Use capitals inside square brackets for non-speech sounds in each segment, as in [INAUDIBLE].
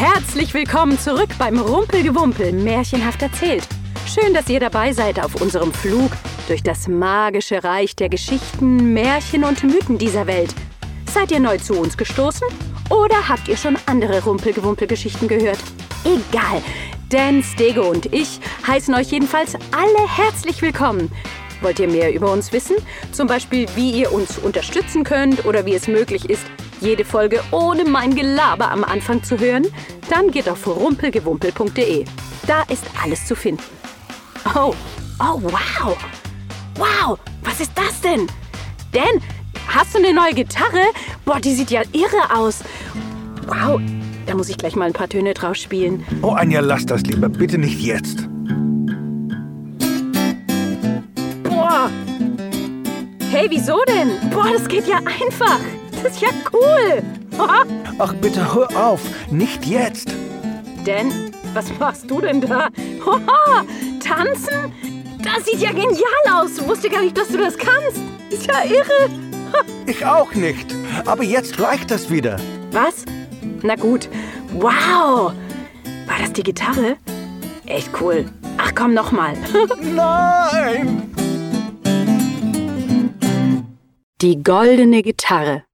Herzlich willkommen zurück beim Rumpelgewumpel Märchenhaft erzählt. Schön, dass ihr dabei seid auf unserem Flug durch das magische Reich der Geschichten, Märchen und Mythen dieser Welt. Seid ihr neu zu uns gestoßen oder habt ihr schon andere Rumpelgewumpel-Geschichten gehört? Egal, Dan, Stego und ich heißen euch jedenfalls alle herzlich willkommen. Wollt ihr mehr über uns wissen? Zum Beispiel, wie ihr uns unterstützen könnt oder wie es möglich ist, jede Folge ohne mein Gelaber am Anfang zu hören? Dann geht auf rumpelgewumpel.de. Da ist alles zu finden. Oh, oh, wow. Wow, was ist das denn? Dan, hast du eine neue Gitarre? Boah, die sieht ja irre aus. Wow, da muss ich gleich mal ein paar Töne draus spielen. Oh, Anja, lass das lieber. Bitte nicht jetzt. Boah. Hey, wieso denn? Boah, das geht ja einfach. Das ist ja cool. [LAUGHS] Ach, bitte hör auf. Nicht jetzt. Dan, was machst du denn da? Hoha, [LAUGHS] tanzen? Das sieht ja genial aus. Wusste gar nicht, dass du das kannst. Ist ja irre. [LAUGHS] Ich auch nicht. Aber jetzt reicht das wieder. Was? Na gut. Wow. War das die Gitarre? Echt cool. Ach komm, nochmal. Nein! Die goldene Gitarre.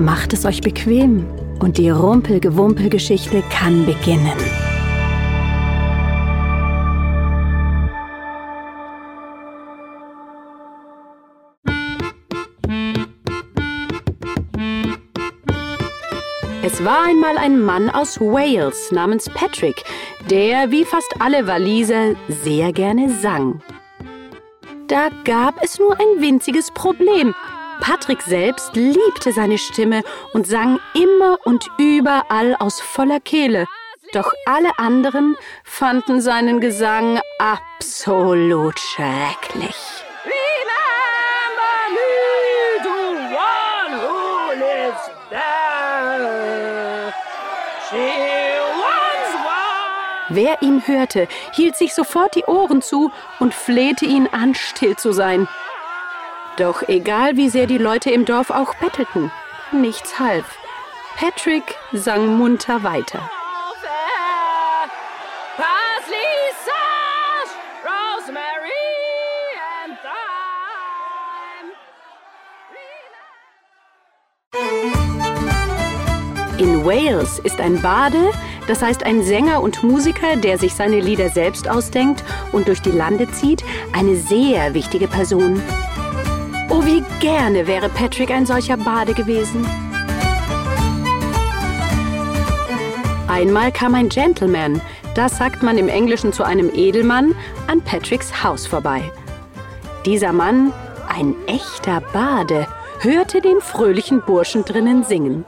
Macht es euch bequem und die Rumpelgewumpel-Geschichte kann beginnen. Es war einmal ein Mann aus Wales namens Patrick, der wie fast alle Waliser sehr gerne sang. Da gab es nur ein winziges Problem. Patrick selbst liebte seine Stimme und sang immer und überall aus voller Kehle. Doch alle anderen fanden seinen Gesang absolut schrecklich. Wer ihn hörte, hielt sich sofort die Ohren zu und flehte ihn an, still zu sein. Doch egal wie sehr die Leute im Dorf auch bettelten, nichts half. Patrick sang munter weiter. In Wales ist ein Bade, das heißt ein Sänger und Musiker, der sich seine Lieder selbst ausdenkt und durch die Lande zieht, eine sehr wichtige Person. Wie gerne wäre Patrick ein solcher Bade gewesen. Einmal kam ein Gentleman, das sagt man im Englischen zu einem Edelmann, an Patricks Haus vorbei. Dieser Mann, ein echter Bade, hörte den fröhlichen Burschen drinnen singen.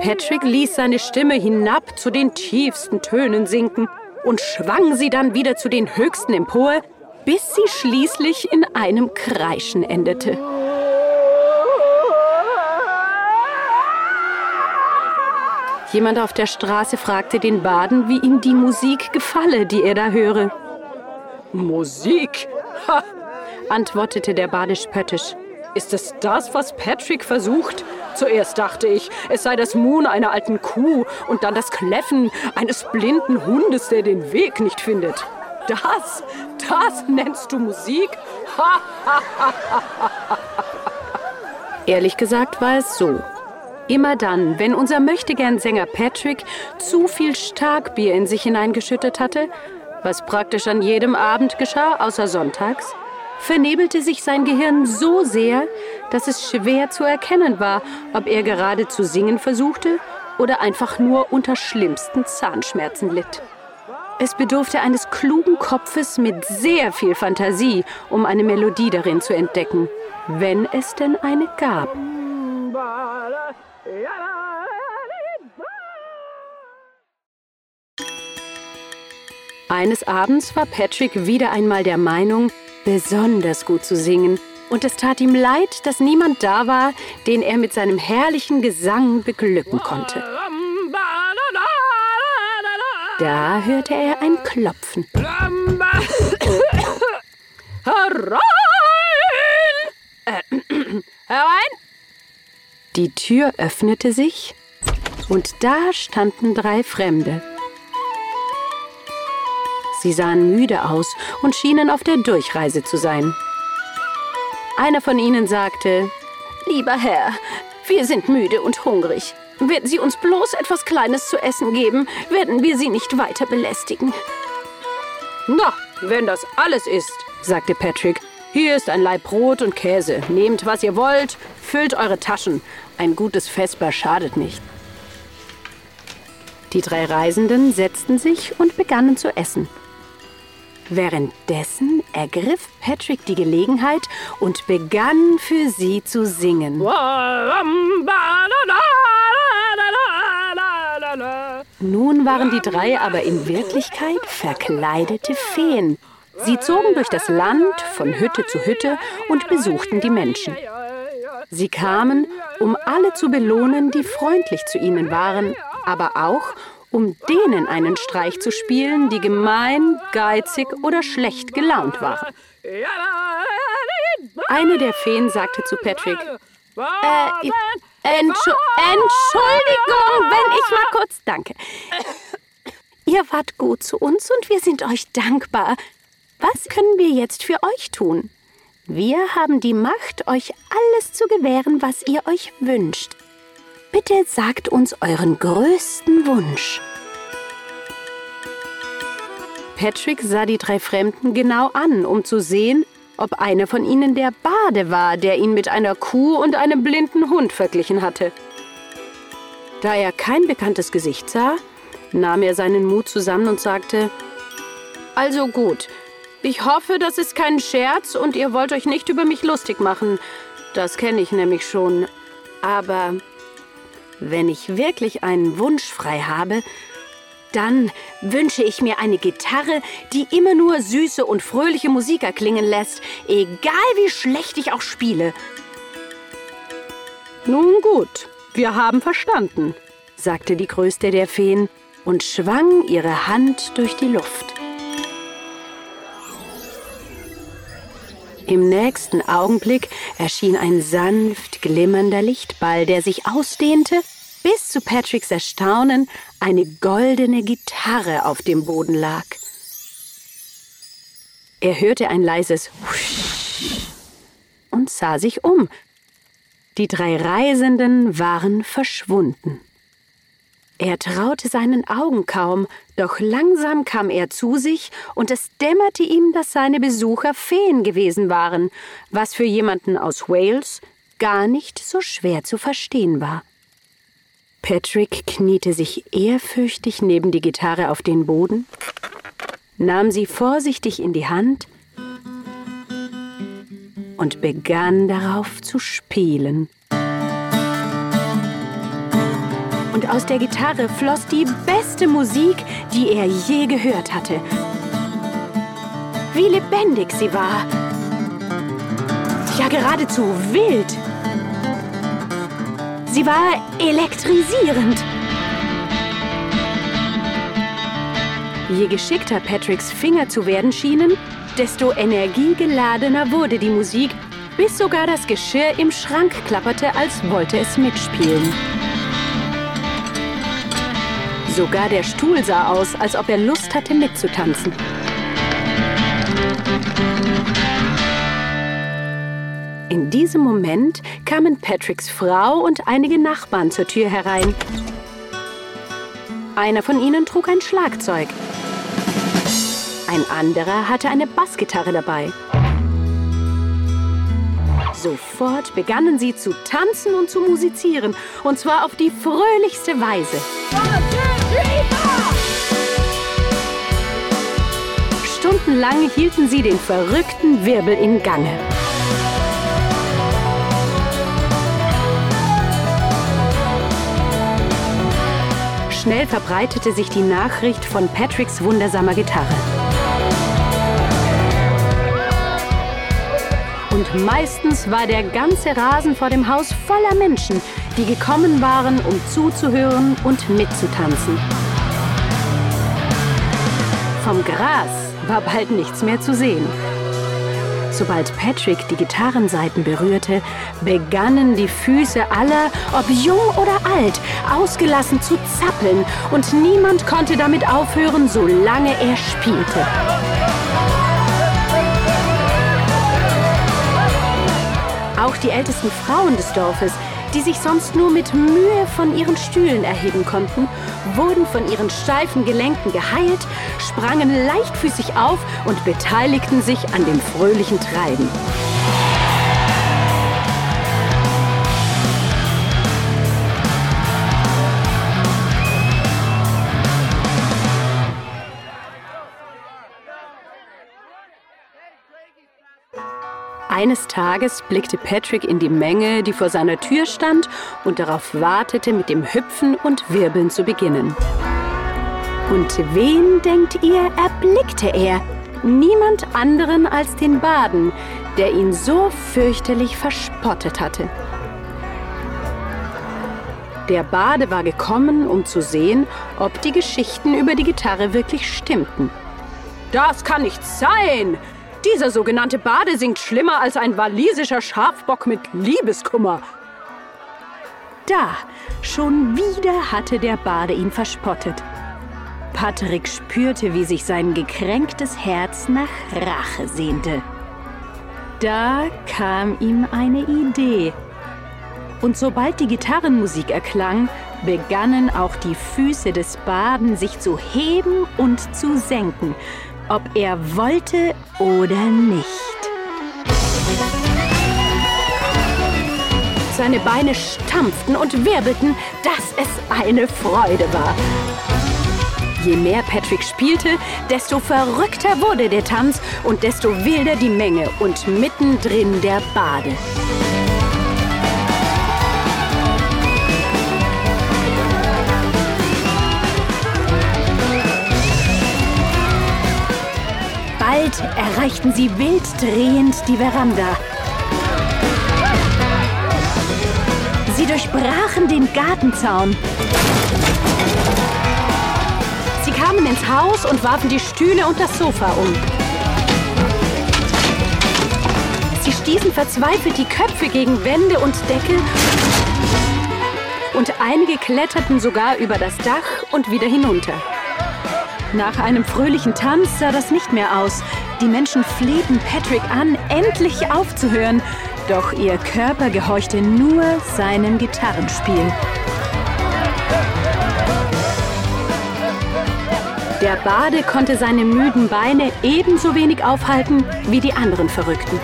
Patrick ließ seine Stimme hinab zu den tiefsten Tönen sinken und schwang sie dann wieder zu den höchsten empor, bis sie schließlich in einem Kreischen endete. Jemand auf der Straße fragte den Baden, wie ihm die Musik gefalle, die er da höre. Musik? Ha! antwortete der Bade spöttisch. Ist es das, was Patrick versucht? Zuerst dachte ich, es sei das Muhen einer alten Kuh und dann das Kläffen eines blinden Hundes, der den Weg nicht findet. Das, das nennst du Musik? Ehrlich gesagt war es so. Immer dann, wenn unser Möchtegern-Sänger Patrick zu viel Starkbier in sich hineingeschüttet hatte, was praktisch an jedem Abend geschah, außer sonntags, vernebelte sich sein Gehirn so sehr, dass es schwer zu erkennen war, ob er gerade zu singen versuchte oder einfach nur unter schlimmsten Zahnschmerzen litt. Es bedurfte eines klugen Kopfes mit sehr viel Fantasie, um eine Melodie darin zu entdecken, wenn es denn eine gab. Eines Abends war Patrick wieder einmal der Meinung, besonders gut zu singen, und es tat ihm leid, dass niemand da war, den er mit seinem herrlichen Gesang beglücken konnte. Da hörte er ein Klopfen. Herein! Äh, herein! Die Tür öffnete sich und da standen drei Fremde. Sie sahen müde aus und schienen auf der Durchreise zu sein. Einer von ihnen sagte, Lieber Herr, wir sind müde und hungrig. Werden Sie uns bloß etwas Kleines zu essen geben, werden wir Sie nicht weiter belästigen. Na, wenn das alles ist, sagte Patrick, hier ist ein Laib Brot und Käse. Nehmt, was ihr wollt, füllt eure Taschen. Ein gutes Vesper schadet nicht. Die drei Reisenden setzten sich und begannen zu essen. Währenddessen ergriff Patrick die Gelegenheit und begann für sie zu singen. Nun waren die drei aber in Wirklichkeit verkleidete Feen. Sie zogen durch das Land von Hütte zu Hütte und besuchten die Menschen. Sie kamen, um alle zu belohnen, die freundlich zu ihnen waren, aber auch, um denen einen Streich zu spielen, die gemein, geizig oder schlecht gelaunt waren. Eine der Feen sagte zu Patrick, äh, Entschu Entschuldigung, wenn ich mal kurz danke. Ihr wart gut zu uns und wir sind euch dankbar. Was können wir jetzt für euch tun? Wir haben die Macht, euch alles zu gewähren, was ihr euch wünscht. Bitte sagt uns euren größten Wunsch. Patrick sah die drei Fremden genau an, um zu sehen, ob einer von ihnen der Bade war, der ihn mit einer Kuh und einem blinden Hund verglichen hatte. Da er kein bekanntes Gesicht sah, nahm er seinen Mut zusammen und sagte, Also gut, ich hoffe, das ist kein Scherz und ihr wollt euch nicht über mich lustig machen. Das kenne ich nämlich schon. Aber wenn ich wirklich einen Wunsch frei habe, dann wünsche ich mir eine Gitarre, die immer nur süße und fröhliche Musik erklingen lässt, egal wie schlecht ich auch spiele. Nun gut, wir haben verstanden, sagte die größte der Feen und schwang ihre Hand durch die Luft. Im nächsten Augenblick erschien ein sanft glimmernder Lichtball, der sich ausdehnte, bis zu Patricks Erstaunen eine goldene Gitarre auf dem Boden lag. Er hörte ein leises Husch und sah sich um. Die drei Reisenden waren verschwunden. Er traute seinen Augen kaum, doch langsam kam er zu sich, und es dämmerte ihm, dass seine Besucher Feen gewesen waren, was für jemanden aus Wales gar nicht so schwer zu verstehen war. Patrick kniete sich ehrfürchtig neben die Gitarre auf den Boden, nahm sie vorsichtig in die Hand und begann darauf zu spielen. und aus der Gitarre floss die beste Musik, die er je gehört hatte. Wie lebendig sie war. Ja, geradezu wild. Sie war elektrisierend. Je geschickter Patricks Finger zu werden schienen, desto energiegeladener wurde die Musik, bis sogar das Geschirr im Schrank klapperte, als wollte es mitspielen. Sogar der Stuhl sah aus, als ob er Lust hatte mitzutanzen. In diesem Moment kamen Patricks Frau und einige Nachbarn zur Tür herein. Einer von ihnen trug ein Schlagzeug. Ein anderer hatte eine Bassgitarre dabei. Sofort begannen sie zu tanzen und zu musizieren, und zwar auf die fröhlichste Weise. Stundenlang hielten sie den verrückten Wirbel in Gange. Schnell verbreitete sich die Nachricht von Patricks wundersamer Gitarre. Und meistens war der ganze Rasen vor dem Haus voller Menschen, die gekommen waren, um zuzuhören und mitzutanzen. vom Gras war bald nichts mehr zu sehen. Sobald Patrick die Gitarrenseiten berührte, begannen die Füße aller, ob jung oder alt, ausgelassen zu zappeln und niemand konnte damit aufhören, solange er spielte. Auch die ältesten Frauen des Dorfes, die sich sonst nur mit Mühe von ihren Stühlen erheben konnten, wurden von ihren steifen Gelenken geheilt, sprangen leichtfüßig auf und beteiligten sich an dem fröhlichen Treiben. Eines Tages blickte Patrick in die Menge, die vor seiner Tür stand und darauf wartete, mit dem Hüpfen und Wirbeln zu beginnen. Und wen, denkt ihr, erblickte er? Niemand anderen als den Baden, der ihn so fürchterlich verspottet hatte. Der Bade war gekommen, um zu sehen, ob die Geschichten über die Gitarre wirklich stimmten. Das kann nicht sein, dieser sogenannte Bade singt schlimmer als ein walisischer Schafbock mit Liebeskummer. Da, schon wieder hatte der Bade ihn verspottet. Patrick spürte, wie sich sein gekränktes Herz nach Rache sehnte. Da kam ihm eine Idee. Und sobald die Gitarrenmusik erklang, begannen auch die Füße des Baden sich zu heben und zu senken, ob er wollte oder nicht. Seine Beine stampften und wirbelten, dass es eine Freude war. Je mehr Patrick spielte, desto verrückter wurde der Tanz und desto wilder die Menge und mittendrin der Bade. Bald erreichten sie wild drehend die Veranda. Sie durchbrachen den Gartenzaun. Sie kamen ins Haus und warfen die Stühle und das Sofa um. Sie stießen verzweifelt die Köpfe gegen Wände und Deckel und einige kletterten sogar über das Dach und wieder hinunter. Nach einem fröhlichen Tanz sah das nicht mehr aus. Die Menschen flehten Patrick an, endlich aufzuhören. Doch ihr Körper gehorchte nur seinem Gitarrenspiel. Der Bade konnte seine müden Beine ebenso wenig aufhalten wie die anderen Verrückten.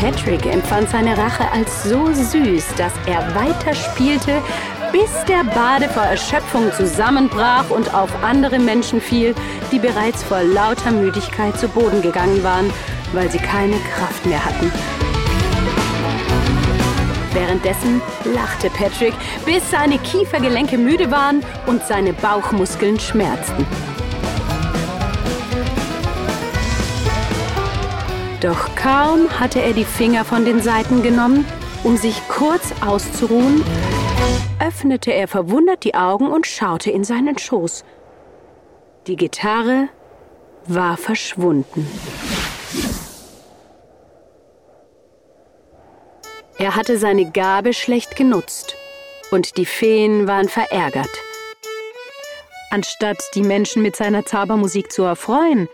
Patrick empfand seine Rache als so süß, dass er weiterspielte, bis der Bade vor Erschöpfung zusammenbrach und auf andere Menschen fiel, die bereits vor lauter Müdigkeit zu Boden gegangen waren, weil sie keine Kraft mehr hatten. Währenddessen lachte Patrick, bis seine Kiefergelenke müde waren und seine Bauchmuskeln schmerzten. Doch kaum hatte er die Finger von den Seiten genommen, um sich kurz auszuruhen, öffnete er verwundert die Augen und schaute in seinen Schoß. Die Gitarre war verschwunden. Er hatte seine Gabe schlecht genutzt und die Feen waren verärgert. Anstatt die Menschen mit seiner Zaubermusik zu erfreuen,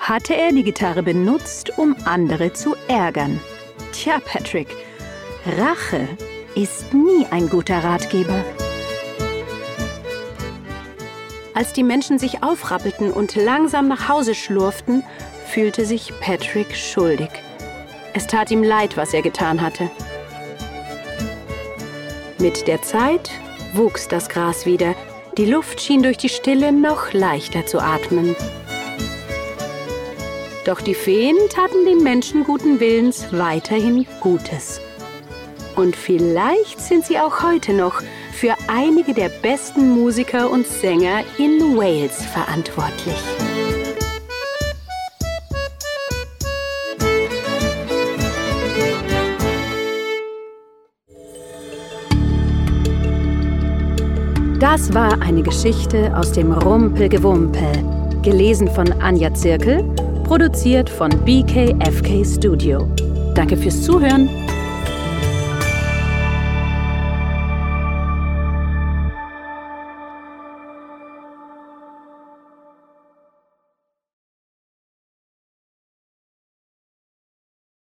hatte er die Gitarre benutzt, um andere zu ärgern. Tja, Patrick, Rache ist nie ein guter Ratgeber. Als die Menschen sich aufrappelten und langsam nach Hause schlurften, fühlte sich Patrick schuldig. Es tat ihm leid, was er getan hatte. Mit der Zeit wuchs das Gras wieder. Die Luft schien durch die Stille noch leichter zu atmen. Doch die Feen taten den Menschen guten Willens weiterhin Gutes. Und vielleicht sind sie auch heute noch für einige der besten Musiker und Sänger in Wales verantwortlich. Das war eine Geschichte aus dem Rumpelgewumpel. Gelesen von Anja Zirkel, produziert von BKFK Studio. Danke fürs Zuhören.